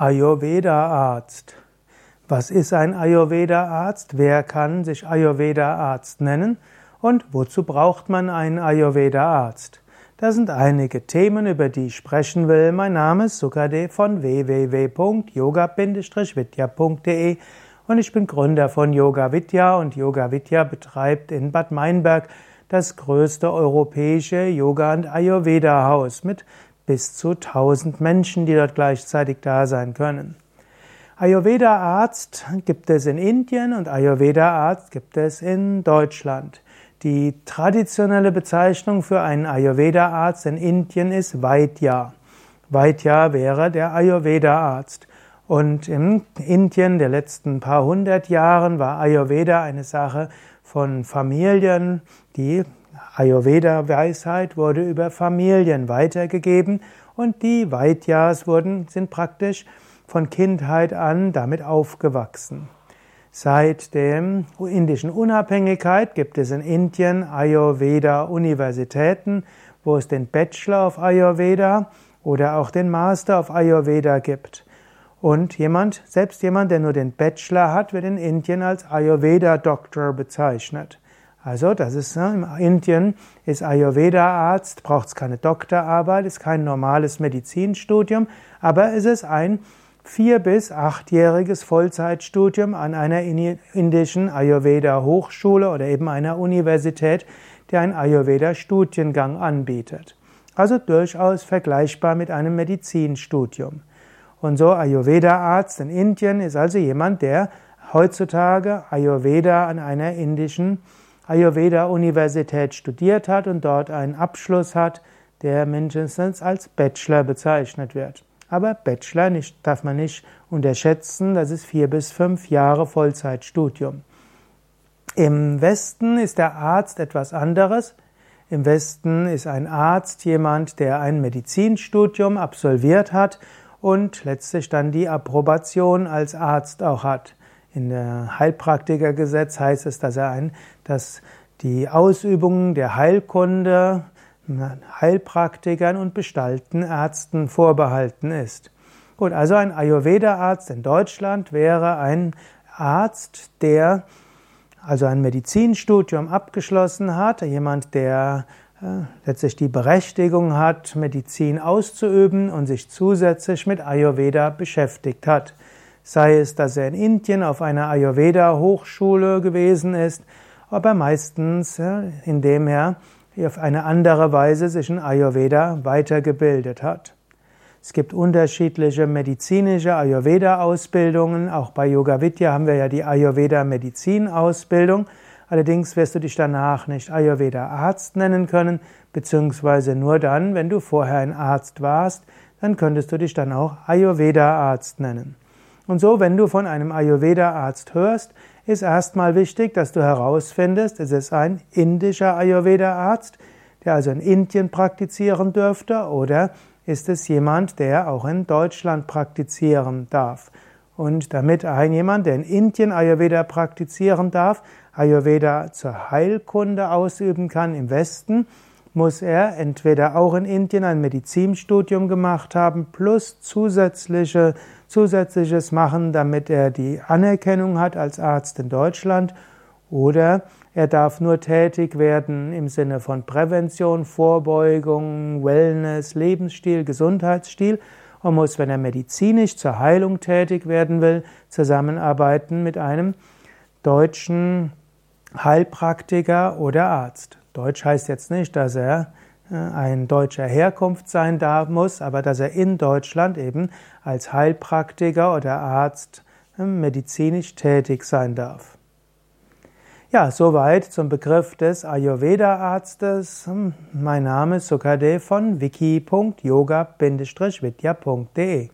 Ayurveda-Arzt. Was ist ein Ayurveda-Arzt? Wer kann sich Ayurveda-Arzt nennen? Und wozu braucht man einen Ayurveda-Arzt? Das sind einige Themen, über die ich sprechen will. Mein Name ist Sukade von www.yoga-vidya.de und ich bin Gründer von Yoga Vidya und Yoga Vidya betreibt in Bad Meinberg das größte europäische Yoga- und Ayurveda-Haus mit bis zu 1000 Menschen, die dort gleichzeitig da sein können. Ayurveda-Arzt gibt es in Indien und Ayurveda-Arzt gibt es in Deutschland. Die traditionelle Bezeichnung für einen Ayurveda-Arzt in Indien ist Vaidya. Vaidya wäre der Ayurveda-Arzt. Und in Indien der letzten paar hundert Jahren war Ayurveda eine Sache von Familien, die Ayurveda-Weisheit wurde über Familien weitergegeben und die Vaidyas wurden, sind praktisch von Kindheit an damit aufgewachsen. Seit der indischen Unabhängigkeit gibt es in Indien Ayurveda-Universitäten, wo es den Bachelor of Ayurveda oder auch den Master of Ayurveda gibt. Und jemand, selbst jemand, der nur den Bachelor hat, wird in Indien als Ayurveda-Doktor bezeichnet. Also, das ist in Indien ist Ayurveda-Arzt, braucht es keine Doktorarbeit, ist kein normales Medizinstudium, aber es ist ein vier- bis achtjähriges Vollzeitstudium an einer indischen Ayurveda-Hochschule oder eben einer Universität, die einen Ayurveda-Studiengang anbietet. Also durchaus vergleichbar mit einem Medizinstudium. Und so Ayurveda-Arzt in Indien ist also jemand, der heutzutage Ayurveda an einer indischen Ayurveda-Universität studiert hat und dort einen Abschluss hat, der mindestens als Bachelor bezeichnet wird. Aber Bachelor nicht, darf man nicht unterschätzen, das ist vier bis fünf Jahre Vollzeitstudium. Im Westen ist der Arzt etwas anderes. Im Westen ist ein Arzt jemand, der ein Medizinstudium absolviert hat und letztlich dann die Approbation als Arzt auch hat. In der Heilpraktikergesetz heißt es, dass er ein, dass die Ausübung der Heilkunde Heilpraktikern und bestallten Ärzten vorbehalten ist. Gut, also ein Ayurveda-Arzt in Deutschland wäre ein Arzt, der also ein Medizinstudium abgeschlossen hat, jemand, der äh, letztlich die Berechtigung hat, Medizin auszuüben und sich zusätzlich mit Ayurveda beschäftigt hat sei es, dass er in Indien auf einer Ayurveda-Hochschule gewesen ist, aber meistens, indem er auf eine andere Weise sich in Ayurveda weitergebildet hat. Es gibt unterschiedliche medizinische Ayurveda-Ausbildungen. Auch bei Yoga Vidya haben wir ja die Ayurveda-Medizin-Ausbildung. Allerdings wirst du dich danach nicht Ayurveda-Arzt nennen können, beziehungsweise nur dann, wenn du vorher ein Arzt warst, dann könntest du dich dann auch Ayurveda-Arzt nennen. Und so, wenn du von einem Ayurveda-Arzt hörst, ist erstmal wichtig, dass du herausfindest, ist es ein indischer Ayurveda-Arzt, der also in Indien praktizieren dürfte, oder ist es jemand, der auch in Deutschland praktizieren darf. Und damit ein jemand, der in Indien Ayurveda praktizieren darf, Ayurveda zur Heilkunde ausüben kann im Westen, muss er entweder auch in Indien ein Medizinstudium gemacht haben, plus zusätzliche, zusätzliches machen, damit er die Anerkennung hat als Arzt in Deutschland, oder er darf nur tätig werden im Sinne von Prävention, Vorbeugung, Wellness, Lebensstil, Gesundheitsstil und muss, wenn er medizinisch zur Heilung tätig werden will, zusammenarbeiten mit einem deutschen Heilpraktiker oder Arzt. Deutsch heißt jetzt nicht, dass er äh, ein deutscher Herkunft sein darf, muss, aber dass er in Deutschland eben als Heilpraktiker oder Arzt äh, medizinisch tätig sein darf. Ja, soweit zum Begriff des Ayurveda-Arztes. Mein Name ist Sukade von wiki.yoga-vidya.de